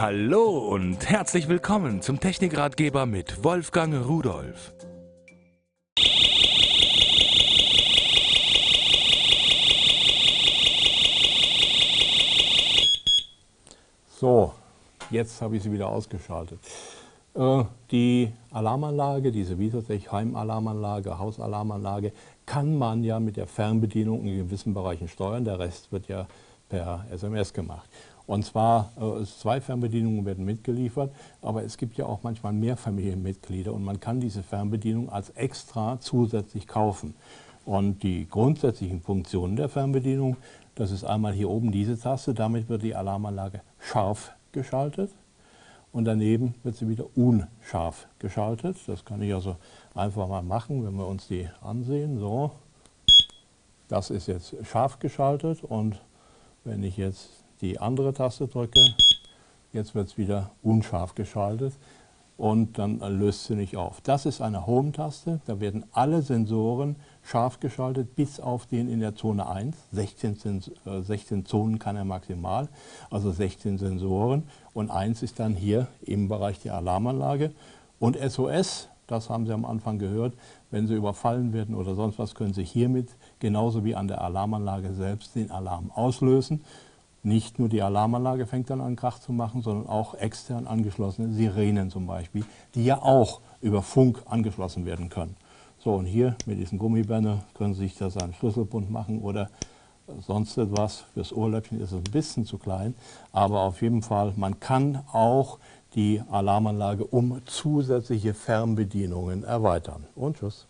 Hallo und herzlich willkommen zum Technikratgeber mit Wolfgang Rudolf. So, jetzt habe ich sie wieder ausgeschaltet. Äh, die Alarmanlage, diese Vitatech Heimalarmanlage, Hausalarmanlage, kann man ja mit der Fernbedienung in gewissen Bereichen steuern. Der Rest wird ja per SMS gemacht. Und zwar äh, zwei Fernbedienungen werden mitgeliefert, aber es gibt ja auch manchmal mehr Familienmitglieder und man kann diese Fernbedienung als extra zusätzlich kaufen. Und die grundsätzlichen Funktionen der Fernbedienung, das ist einmal hier oben diese Taste, damit wird die Alarmanlage scharf geschaltet und daneben wird sie wieder unscharf geschaltet. Das kann ich also einfach mal machen, wenn wir uns die ansehen. So, das ist jetzt scharf geschaltet und wenn ich jetzt die andere Taste drücke, jetzt wird es wieder unscharf geschaltet und dann löst sie nicht auf. Das ist eine Home-Taste, da werden alle Sensoren scharf geschaltet, bis auf den in der Zone 1. 16, 16 Zonen kann er maximal, also 16 Sensoren. Und 1 ist dann hier im Bereich der Alarmanlage. Und SOS, das haben Sie am Anfang gehört, wenn Sie überfallen werden oder sonst was, können Sie hiermit genauso wie an der Alarmanlage selbst den Alarm auslösen. Nicht nur die Alarmanlage fängt dann an Krach zu machen, sondern auch extern angeschlossene Sirenen zum Beispiel, die ja auch über Funk angeschlossen werden können. So, und hier mit diesen Gummibändern können Sie sich das einen Schlüsselbund machen oder sonst etwas. Fürs Ohrläppchen ist es ein bisschen zu klein, aber auf jeden Fall, man kann auch die Alarmanlage um zusätzliche Fernbedienungen erweitern. Und tschüss.